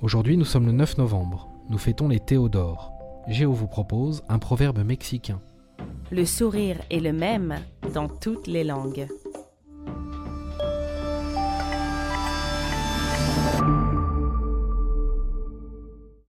Aujourd'hui, nous sommes le 9 novembre. Nous fêtons les Théodores. Géo vous propose un proverbe mexicain. Le sourire est le même dans toutes les langues.